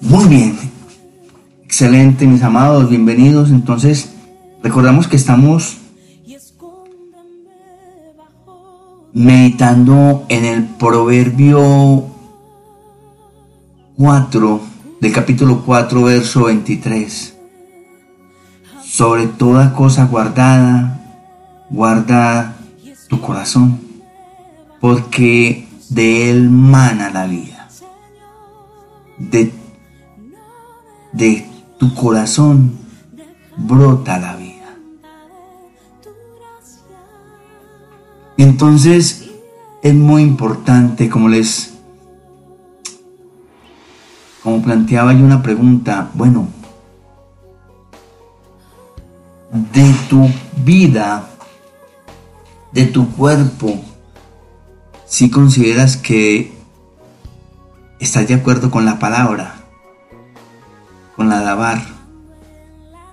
Muy bien. Excelente, mis amados, bienvenidos. Entonces, recordamos que estamos meditando en el proverbio 4 del capítulo 4, verso 23. Sobre toda cosa guardada, guarda tu corazón, porque de él mana la vida. De, de tu corazón brota la vida. Entonces es muy importante, como les, como planteaba yo una pregunta, bueno, de tu vida, de tu cuerpo, si consideras que estás de acuerdo con la palabra, dabar,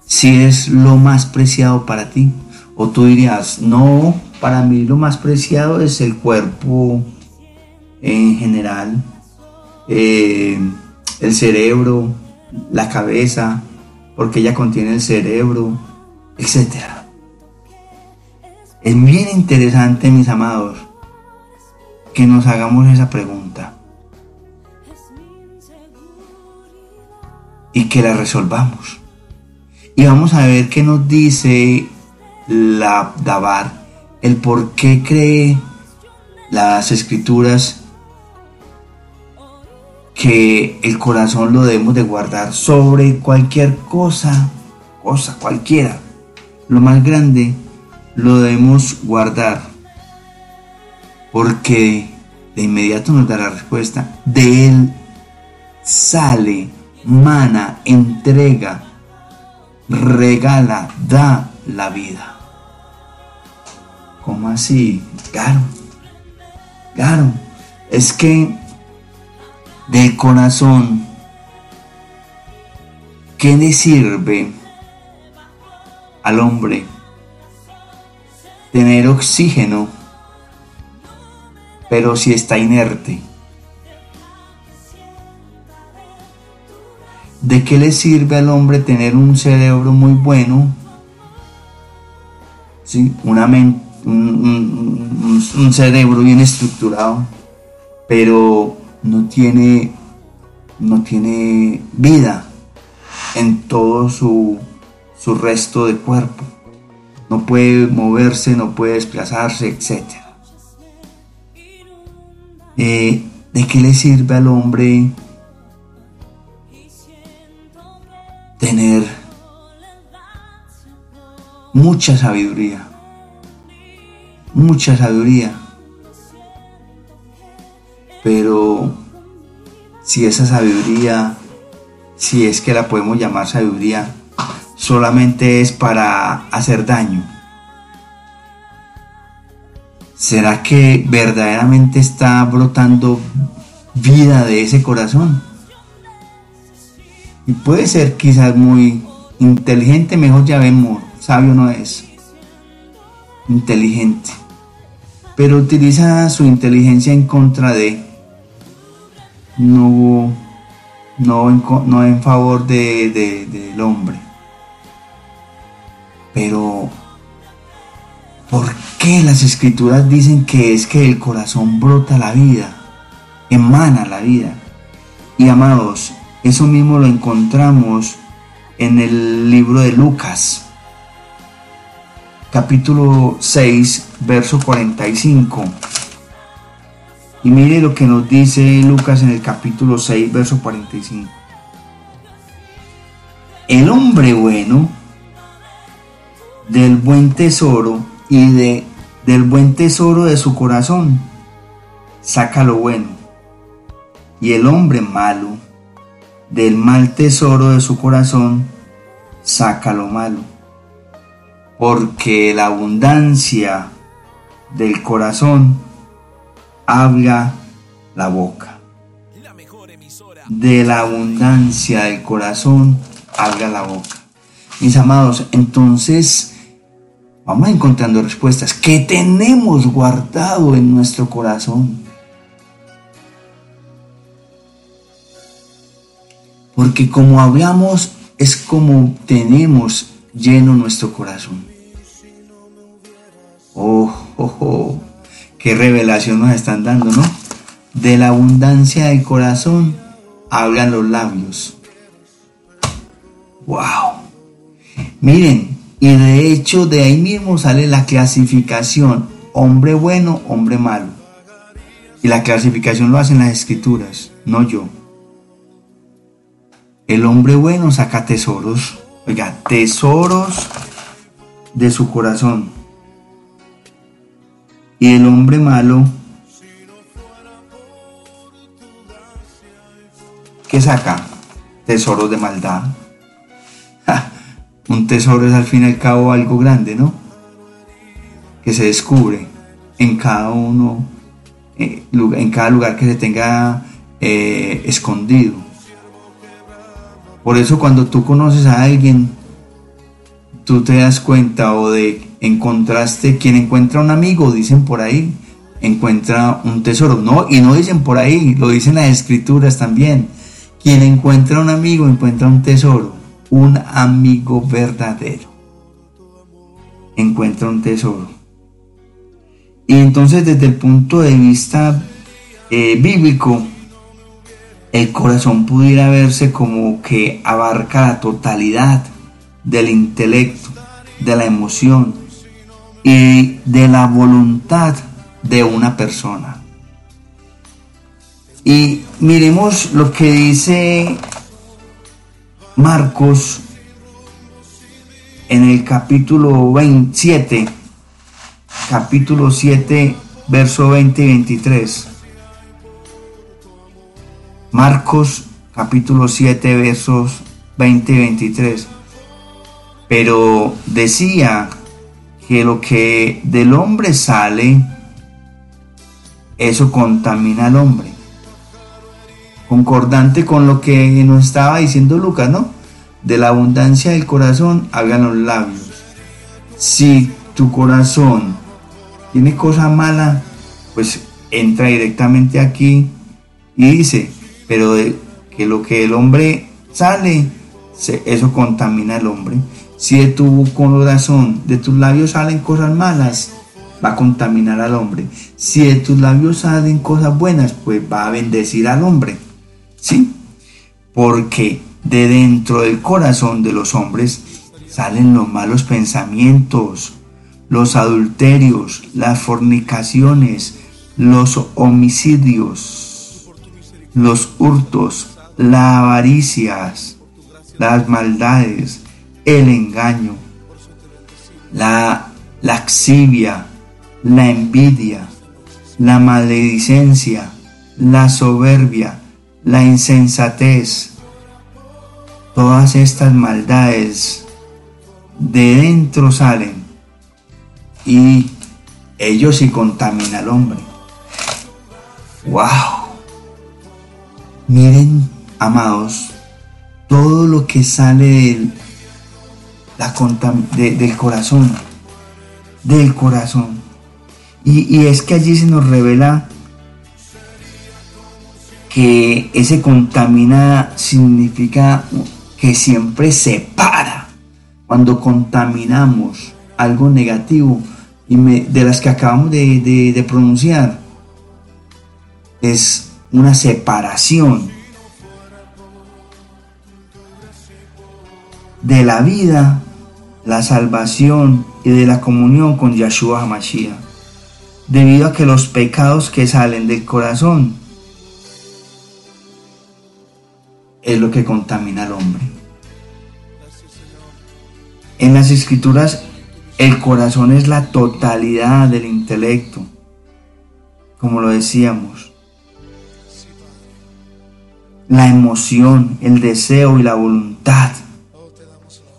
si es lo más preciado para ti, o tú dirías, no, para mí lo más preciado es el cuerpo en general, eh, el cerebro, la cabeza, porque ella contiene el cerebro, etc. Es bien interesante, mis amados, que nos hagamos esa pregunta y que la resolvamos. Y vamos a ver qué nos dice la Dabar, el por qué cree las escrituras que el corazón lo debemos de guardar sobre cualquier cosa, cosa cualquiera. Lo más grande lo debemos guardar porque de inmediato nos da la respuesta. De Él sale, mana, entrega, regala, da la vida. ¿Cómo así? Claro, claro. Es que de corazón, ¿qué le sirve al hombre tener oxígeno? pero si está inerte. ¿De qué le sirve al hombre tener un cerebro muy bueno? ¿Sí? Una un, cerebro bien estructurado, pero no tiene, no tiene vida en todo su, su resto de cuerpo. No puede moverse, no puede desplazarse, etc. Eh, ¿De qué le sirve al hombre tener mucha sabiduría? Mucha sabiduría. Pero si esa sabiduría, si es que la podemos llamar sabiduría, solamente es para hacer daño ¿Será que verdaderamente está brotando vida de ese corazón? Y puede ser quizás muy inteligente, mejor ya vemos, sabio no es. Inteligente. Pero utiliza su inteligencia en contra de, no, no, en, no en favor de, del hombre. Pero, ¿por qué las escrituras dicen que es que el corazón brota la vida, emana la vida? Y amados, eso mismo lo encontramos en el libro de Lucas, capítulo 6, verso 45. Y mire lo que nos dice Lucas en el capítulo 6, verso 45. El hombre bueno del buen tesoro y de, del buen tesoro de su corazón saca lo bueno. Y el hombre malo del mal tesoro de su corazón saca lo malo. Porque la abundancia del corazón habla la boca. De la abundancia del corazón habla la boca. Mis amados, entonces vamos encontrando respuestas que tenemos guardado en nuestro corazón. Porque como hablamos es como tenemos lleno nuestro corazón. Oh, oh, oh, qué revelación nos están dando, ¿no? De la abundancia del corazón hablan los labios. Wow. Miren, y de hecho de ahí mismo sale la clasificación hombre bueno, hombre malo. Y la clasificación lo hacen las escrituras, no yo. El hombre bueno saca tesoros, oiga, tesoros de su corazón. Y el hombre malo, ¿qué saca? Tesoros de maldad. un tesoro es al fin y al cabo algo grande, ¿no? Que se descubre en cada uno, eh, en cada lugar que se tenga eh, escondido. Por eso cuando tú conoces a alguien, tú te das cuenta o de encontraste, quien encuentra un amigo, dicen por ahí, encuentra un tesoro. No, y no dicen por ahí, lo dicen las escrituras también. Quien encuentra un amigo encuentra un tesoro, un amigo verdadero. Encuentra un tesoro. Y entonces desde el punto de vista eh, bíblico, el corazón pudiera verse como que abarca la totalidad del intelecto, de la emoción y de la voluntad de una persona. Y miremos lo que dice Marcos en el capítulo 27, capítulo 7, verso 20 y 23. Marcos capítulo 7, versos 20 y 23. Pero decía que lo que del hombre sale, eso contamina al hombre. Concordante con lo que nos estaba diciendo Lucas, ¿no? De la abundancia del corazón hagan los labios. Si tu corazón tiene cosa mala, pues entra directamente aquí y dice, pero de que lo que el hombre sale, eso contamina al hombre. Si de tu corazón, de tus labios salen cosas malas, va a contaminar al hombre. Si de tus labios salen cosas buenas, pues va a bendecir al hombre. ¿Sí? Porque de dentro del corazón de los hombres salen los malos pensamientos, los adulterios, las fornicaciones, los homicidios, los hurtos, las avaricias, las maldades, el engaño, la laxivia, la envidia, la maledicencia, la soberbia, la insensatez. Todas estas maldades de dentro salen y ellos sí contaminan al hombre. ¡Wow! Miren, amados, todo lo que sale del, la del corazón, del corazón. Y, y es que allí se nos revela que ese contamina significa que siempre separa. Cuando contaminamos algo negativo, y de las que acabamos de, pronunciar, es una separación de la vida, la salvación y de la comunión con Yahshua HaMashiach, debido a que los pecados que salen del corazón es lo que contamina al hombre. En las escrituras el corazón es la totalidad del intelecto, como lo decíamos. La emoción, el deseo y la voluntad.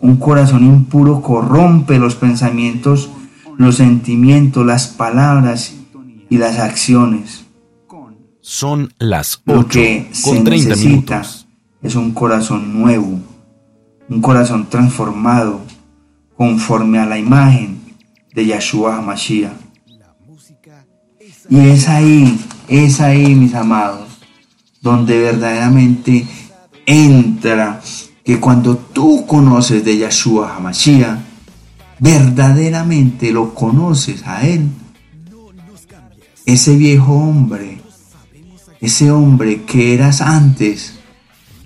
Un corazón impuro corrompe los pensamientos, los sentimientos, las palabras y las acciones. Son las 8 Lo que se necesita es un corazón nuevo, un corazón transformado, conforme a la imagen de Yahshua HaMashiach. Y es ahí, es ahí, mis amados, donde verdaderamente entra, que cuando tú conoces de Yahshua Hamashiach, verdaderamente lo conoces a Él, ese viejo hombre, ese hombre que eras antes,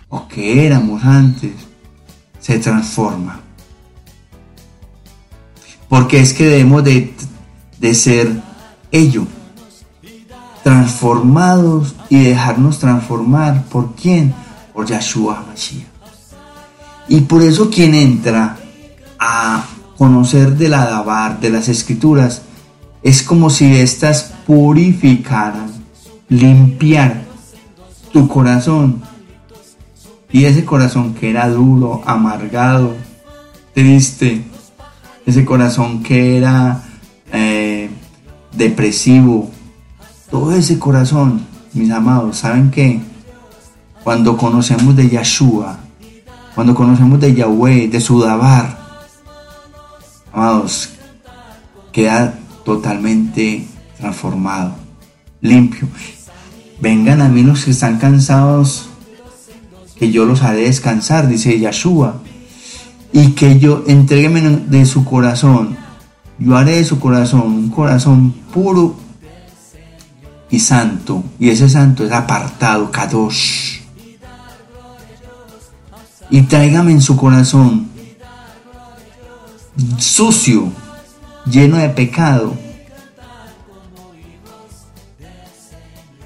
o que éramos antes, se transforma. Porque es que debemos de, de ser ello, transformados y dejarnos transformar. ¿Por quién? Por Yahshua Mashiach. Y por eso quien entra a conocer de la Dabar, de las escrituras, es como si éstas purificaran, limpiar tu corazón. Y ese corazón que era duro, amargado, triste, ese corazón que era eh, depresivo, todo ese corazón, mis amados, ¿saben qué? Cuando conocemos de Yahshua, cuando conocemos de Yahweh, de Sudabar, amados, queda totalmente transformado, limpio. Vengan a mí los que están cansados, que yo los haré descansar, dice Yahshua. Y que yo entregueme de su corazón. Yo haré de su corazón un corazón puro y santo. Y ese santo es apartado, Kadosh. Y tráigame en su corazón sucio, lleno de pecado.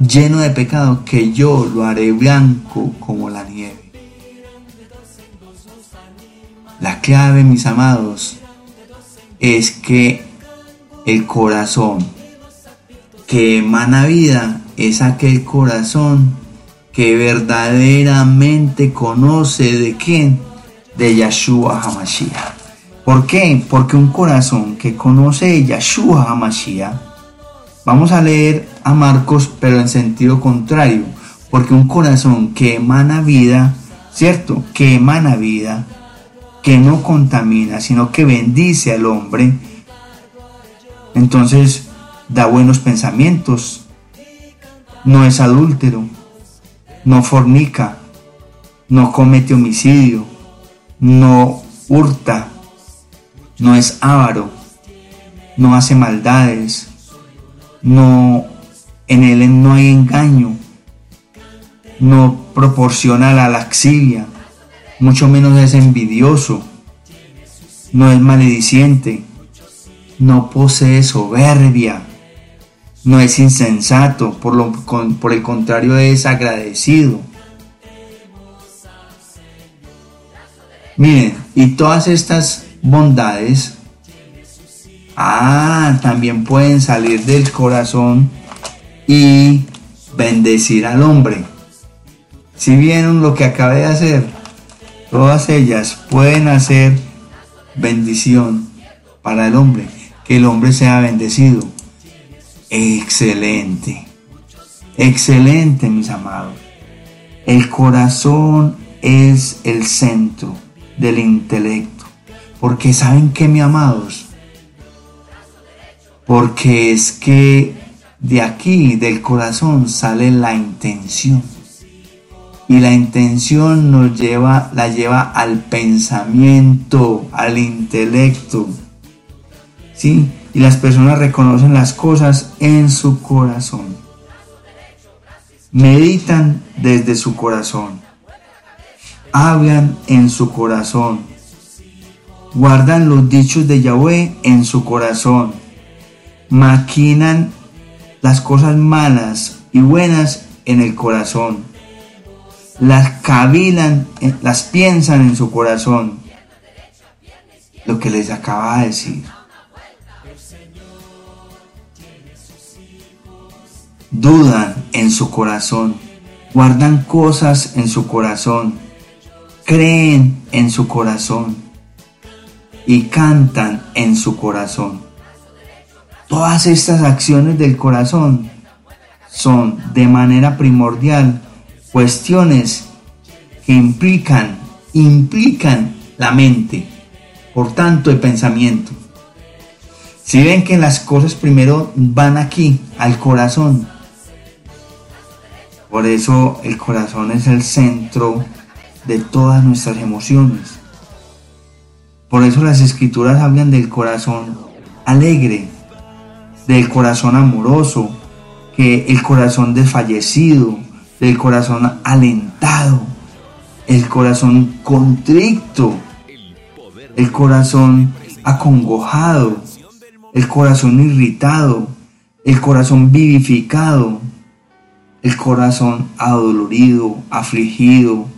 Lleno de pecado que yo lo haré blanco como la nieve. La clave, mis amados, es que el corazón que emana vida es aquel corazón que verdaderamente conoce de quién, de Yahshua HaMashiach. ¿Por qué? Porque un corazón que conoce de Yahshua HaMashiach, vamos a leer a Marcos, pero en sentido contrario, porque un corazón que emana vida, ¿cierto? Que emana vida, que no contamina, sino que bendice al hombre, entonces da buenos pensamientos, no es adúltero, no fornica, no comete homicidio, no hurta, no es avaro, no hace maldades, no en él no hay engaño, no proporciona la laxilia, mucho menos es envidioso, no es malediciente, no posee soberbia, no es insensato, por, lo, por el contrario es agradecido. Miren, y todas estas bondades, ah, también pueden salir del corazón y bendecir al hombre. Si vieron lo que acabé de hacer, todas ellas pueden hacer bendición para el hombre, que el hombre sea bendecido. Excelente, excelente mis amados. El corazón es el centro del intelecto. Porque saben que, mi amados, porque es que de aquí, del corazón, sale la intención. Y la intención nos lleva, la lleva al pensamiento, al intelecto. ¿Sí? Y las personas reconocen las cosas en su corazón. Meditan desde su corazón. Hablan en su corazón. Guardan los dichos de Yahweh en su corazón. Maquinan las cosas malas y buenas en el corazón. Las cavilan, eh, las piensan en su corazón. Lo que les acaba de decir. Dudan en su corazón. Guardan cosas en su corazón. Creen en su corazón. Y cantan en su corazón. Todas estas acciones del corazón son de manera primordial cuestiones que implican, implican la mente, por tanto el pensamiento. Si ven que las cosas primero van aquí, al corazón, por eso el corazón es el centro de todas nuestras emociones. Por eso las escrituras hablan del corazón alegre, del corazón amoroso, que el corazón desfallecido, del corazón alentado, el corazón contrito, el corazón acongojado, el corazón irritado, el corazón vivificado, el corazón adolorido, afligido,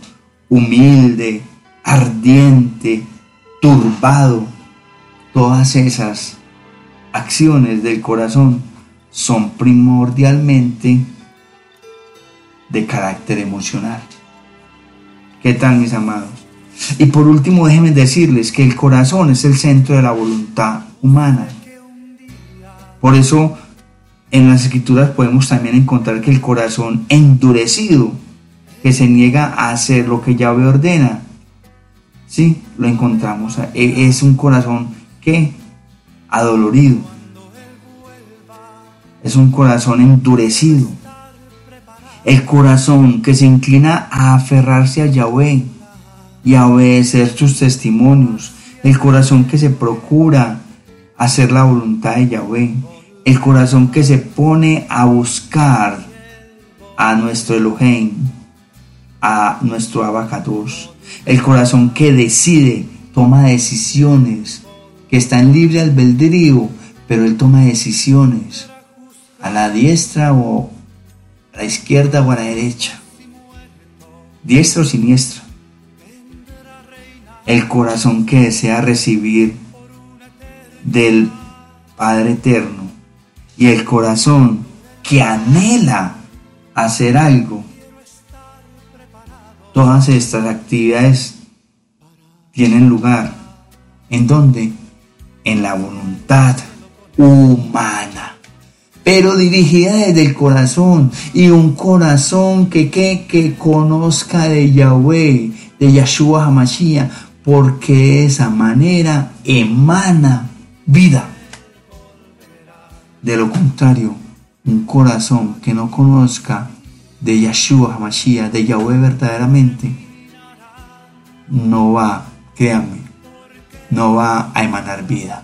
humilde, ardiente, turbado. Todas esas acciones del corazón son primordialmente de carácter emocional. ¿Qué tal mis amados? Y por último déjenme decirles que el corazón es el centro de la voluntad humana. Por eso en las escrituras podemos también encontrar que el corazón endurecido, que se niega a hacer lo que Yahweh ordena, sí, lo encontramos. E, es un corazón que adolorido. Es un corazón endurecido. El corazón que se inclina a aferrarse a Yahweh y a obedecer sus testimonios. El corazón que se procura hacer la voluntad de Yahweh el corazón que se pone a buscar a nuestro Elohim, a nuestro Abacados, el corazón que decide, toma decisiones, que está en libre albedrío, pero él toma decisiones a la diestra o a la izquierda o a la derecha, diestra o siniestra. El corazón que desea recibir del Padre Eterno y el corazón que anhela hacer algo. Todas estas actividades tienen lugar. ¿En dónde? En la voluntad humana. Pero dirigida desde el corazón. Y un corazón que, que, que conozca de Yahweh, de Yahshua Hamashiach. Porque de esa manera emana vida. De lo contrario, un corazón que no conozca de Yahshua HaMashiach, de Yahweh verdaderamente, no va, créanme, no va a emanar vida.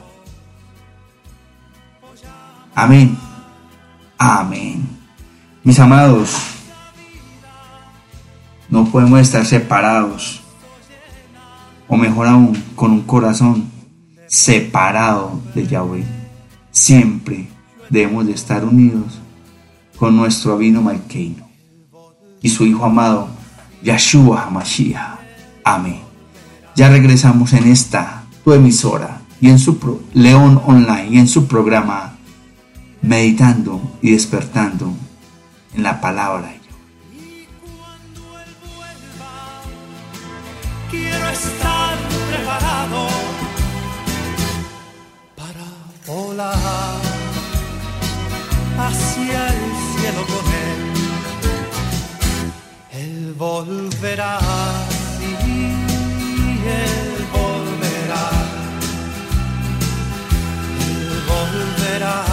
Amén. Amén. Mis amados, no podemos estar separados, o mejor aún, con un corazón separado de Yahweh. Siempre debemos de estar unidos con nuestro Abino Malkeino y su Hijo amado, Yahshua HaMashiach. Amén. Ya regresamos en esta, tu emisora, y en su León Online, y en su programa, meditando y despertando en la palabra. Quiero estar preparado para volar hacia el cielo con él. Él volverá, sí, él volverá. Él volverá,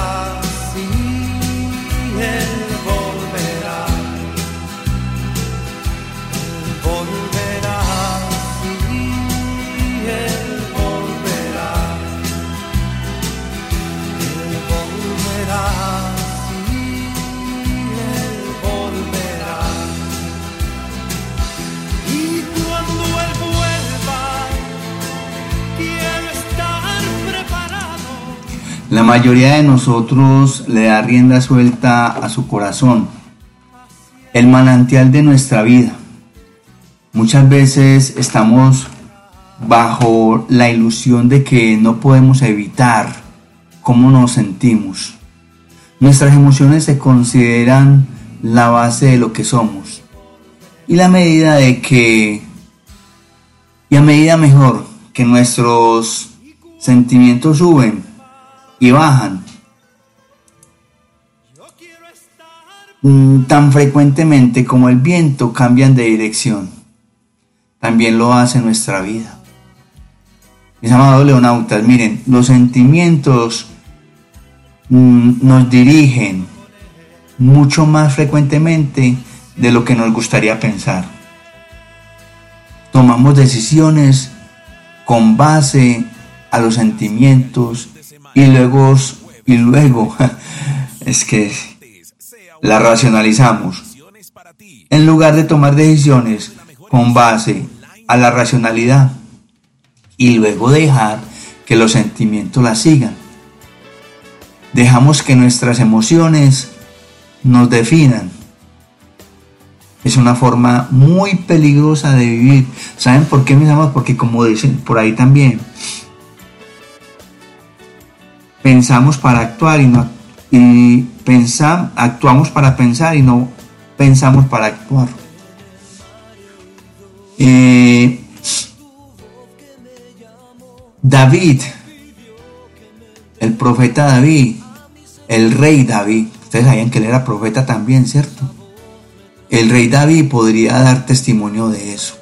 mayoría de nosotros le da rienda suelta a su corazón, el manantial de nuestra vida. Muchas veces estamos bajo la ilusión de que no podemos evitar cómo nos sentimos. Nuestras emociones se consideran la base de lo que somos. Y la medida de que, y a medida mejor que nuestros sentimientos suben, y bajan mm, tan frecuentemente como el viento cambian de dirección. También lo hace nuestra vida. Mis amados leonautas, miren, los sentimientos mm, nos dirigen mucho más frecuentemente de lo que nos gustaría pensar. tomamos decisiones con base a los sentimientos y luego, y luego es que la racionalizamos. En lugar de tomar decisiones con base a la racionalidad y luego dejar que los sentimientos la sigan. Dejamos que nuestras emociones nos definan. Es una forma muy peligrosa de vivir. ¿Saben por qué, mis amados? Porque como dicen por ahí también, pensamos para actuar y no y pensamos, actuamos para pensar y no pensamos para actuar. Eh, David, el profeta David, el rey David, ustedes sabían que él era profeta también, ¿cierto? El rey David podría dar testimonio de eso.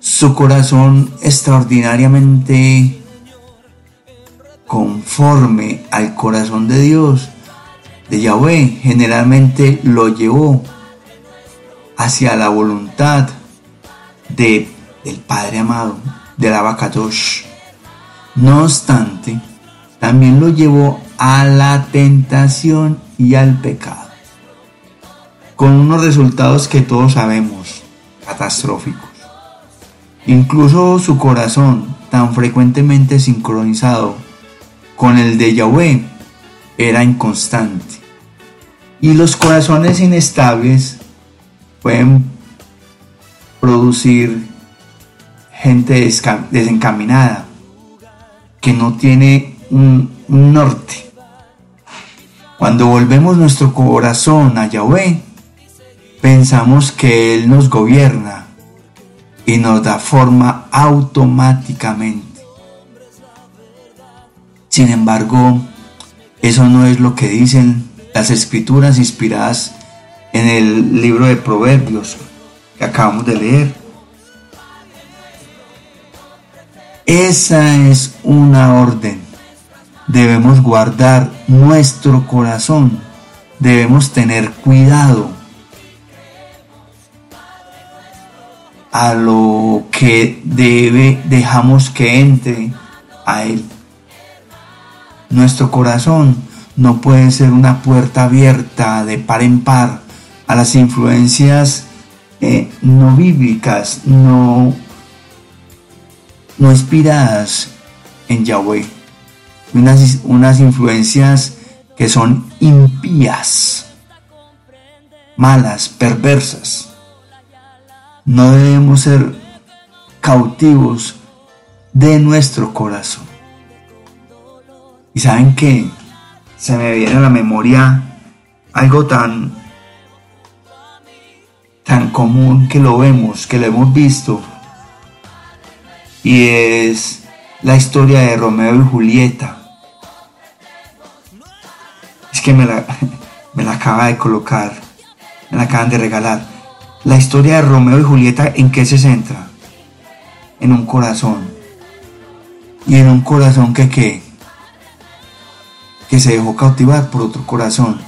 Su corazón extraordinariamente conforme al corazón de Dios, de Yahweh, generalmente lo llevó hacia la voluntad de, del Padre amado, de la Abacadosh. No obstante, también lo llevó a la tentación y al pecado, con unos resultados que todos sabemos, catastróficos. Incluso su corazón, tan frecuentemente sincronizado con el de Yahweh, era inconstante. Y los corazones inestables pueden producir gente desencaminada, que no tiene un, norte. Cuando volvemos nuestro corazón a Yahweh, pensamos que Él nos gobierna y nos da forma automáticamente. Sin embargo, eso no es lo que dicen las escrituras inspiradas en el libro de Proverbios que acabamos de leer. Esa es una orden. Debemos guardar nuestro corazón. Debemos tener cuidado a lo que debe dejamos que entre a él. Nuestro corazón no puede ser una puerta abierta de par en par a las influencias eh, no bíblicas, no no inspiradas en Yahweh, unas, unas influencias que son impías, malas, perversas. No debemos ser cautivos de nuestro corazón. Y saben que se me viene a la memoria algo tan tan común que lo vemos, que lo hemos visto y es la historia de Romeo y Julieta. Es que me la, me la acaba de colocar, me la acaban de regalar. La historia de Romeo y Julieta, ¿en qué se centra? En un corazón. Y en un corazón que qué? Que se dejó cautivar por otro corazón.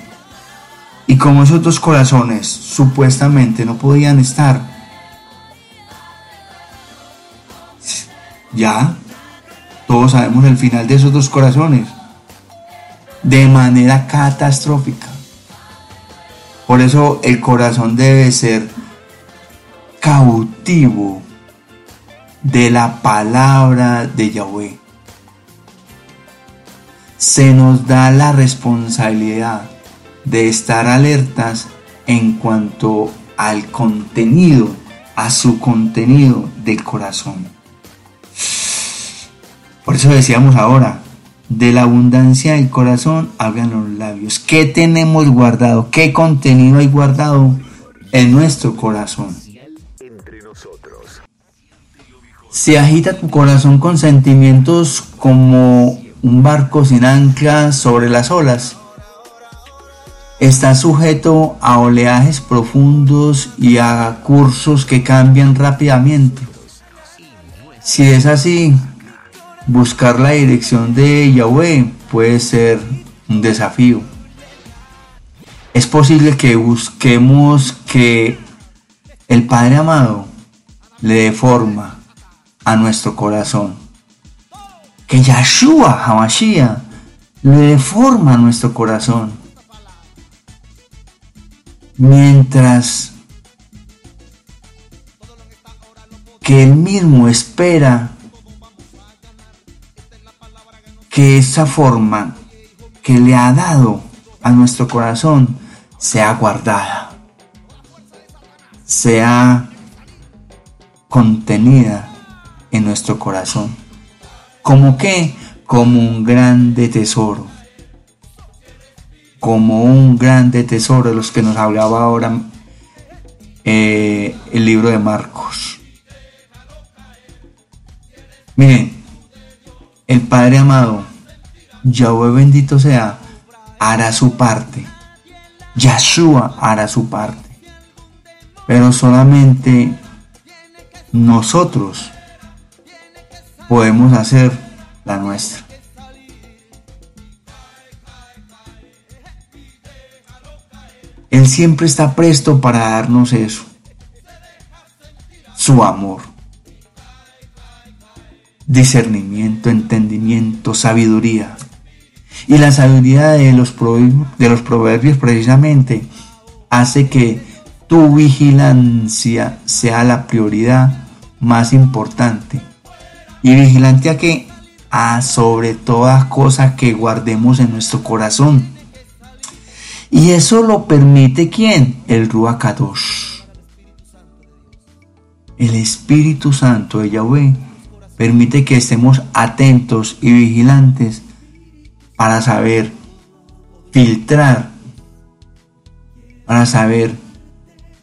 Y como esos dos corazones supuestamente no podían estar Ya, todos sabemos el final de esos dos corazones. De manera catastrófica. Por eso el corazón debe ser cautivo de la palabra de Yahweh. Se nos da la responsabilidad de estar alertas en cuanto al contenido, a su contenido del corazón. Por eso decíamos ahora, de la abundancia del corazón hablan los labios. ¿Qué tenemos guardado? ¿Qué contenido hay guardado en nuestro corazón? Se agita tu corazón con sentimientos como un barco sin ancla sobre las olas. Está sujeto a oleajes profundos y a cursos que cambian rápidamente. Si es así, buscar la dirección de Yahweh puede ser un desafío. Es posible que busquemos que el Padre amado le dé forma a nuestro corazón. Que Yahshua Hamashiach le forma nuestro corazón. Mientras que él mismo espera que esa forma que le ha dado a nuestro corazón sea guardada, sea contenida en nuestro corazón. ¿Como qué? Como un grande tesoro. Como un grande tesoro de los que nos hablaba ahora eh, el libro de Marcos. Miren, el Padre amado, Yahweh bendito sea, hará su parte. Yahshua hará su parte. Pero solamente nosotros podemos hacer la nuestra. Él siempre está presto para darnos eso. Su amor. Discernimiento, entendimiento, sabiduría. Y la sabiduría de los, proverbios, de los proverbios precisamente hace que tu vigilancia sea la prioridad más importante. Y vigilante a que a sobre todas cosas que guardemos en nuestro corazón. Y eso lo permite quién? El Ruach Kadosh. El Espíritu Santo de Yahweh permite que estemos atentos y vigilantes para saber filtrar, para saber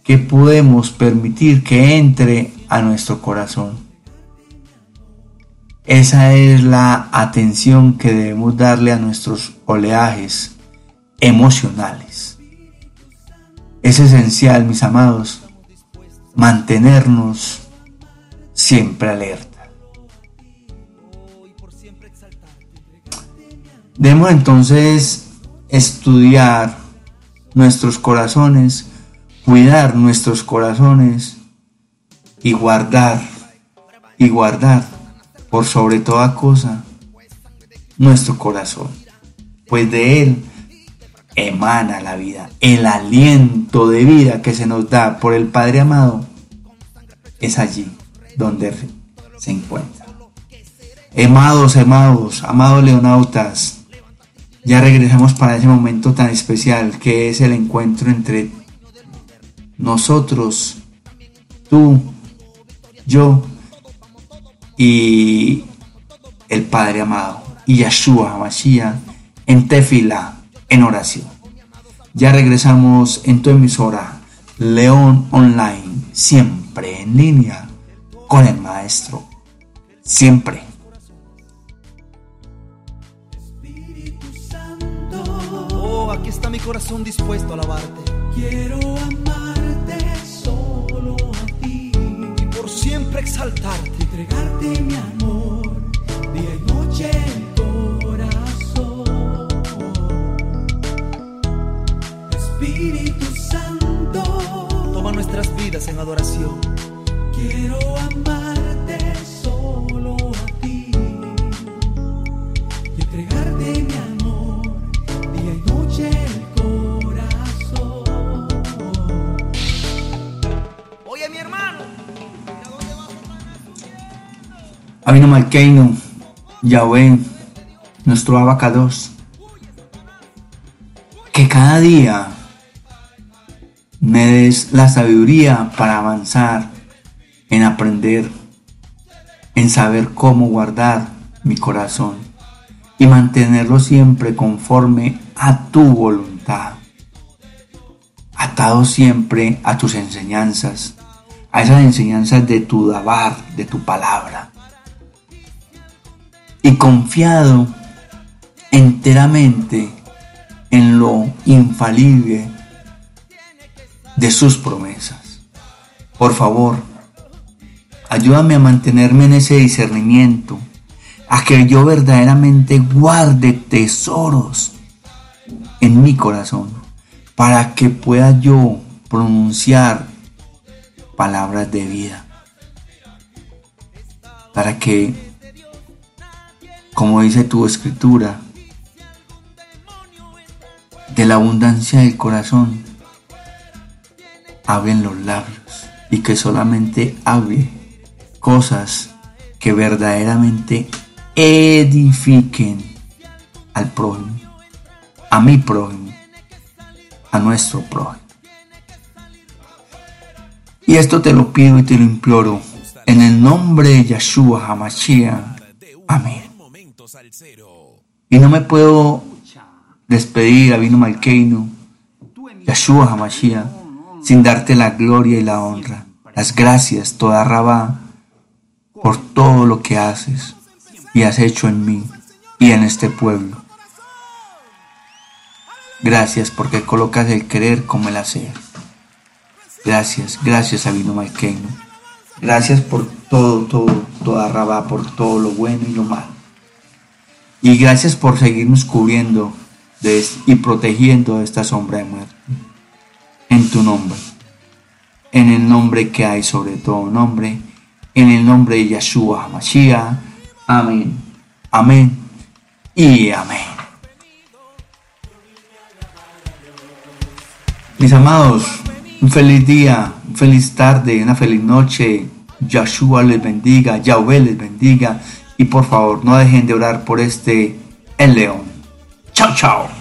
qué podemos permitir que entre a nuestro corazón. Esa es la atención que debemos darle a nuestros oleajes emocionales. Es esencial, mis amados, mantenernos siempre alerta. Debemos entonces estudiar nuestros corazones, cuidar nuestros corazones y guardar, y guardar por sobre toda cosa nuestro corazón, pues de él emana la vida, el aliento de vida que se nos da por el Padre amado es allí donde se encuentra. Amados, amados, amados leonautas, ya regresamos para ese momento tan especial que es el encuentro entre nosotros, tú, yo y el Padre amado y Yahshua Mashiach en tefila, en oración. Ya regresamos en tu emisora León Online, siempre en línea con el Maestro, siempre. Oh, aquí está mi corazón dispuesto a alabarte. Quiero amarte siempre exaltarte. entregarte mi amor, día y noche el corazón. Espíritu Santo, Toma nuestras vidas en adoración. quiero amarte Abino Malkeinu, Yahweh, nuestro abacados, que cada día me des la sabiduría para avanzar en aprender, en saber cómo guardar mi corazón y mantenerlo siempre conforme a tu voluntad, atado siempre a tus enseñanzas, a esas enseñanzas de tu dabar, de tu palabra y confiado enteramente en lo infalible de sus promesas. Por favor, ayúdame a mantenerme en ese discernimiento, a que yo verdaderamente guarde tesoros en mi corazón, para que pueda yo pronunciar palabras de vida. para que, como dice tu escritura, de la abundancia del corazón, hablen los labios y que solamente hable cosas que verdaderamente edifiquen al prójimo, a mi prójimo, a nuestro prójimo. Y esto te lo pido y te lo imploro en el nombre de Yeshua Hamashiach. Amén. Y no me puedo despedir, Avino Malkeinu, Yeshua Hamashiach, sin darte la gloria y la honra, las gracias, toda Rabá, por todo lo que haces y has hecho en mí y en este pueblo. Gracias porque colocas el querer como el hacer. Gracias, gracias Sabino Malqueño. Gracias por todo, todo, toda Rabá, por todo lo bueno y lo malo. Y gracias por seguirnos cubriendo y protegiendo de esta sombra de muerte. En tu nombre. En el nombre que hay sobre todo nombre. En el nombre de Yeshua HaMashiach. Amén. Amén. Y amén. Mis amados, un feliz día, un feliz tarde, una feliz noche. Yeshua les bendiga, Yahweh les bendiga. Y por favor, no dejen de orar por este el león. Chao, chao.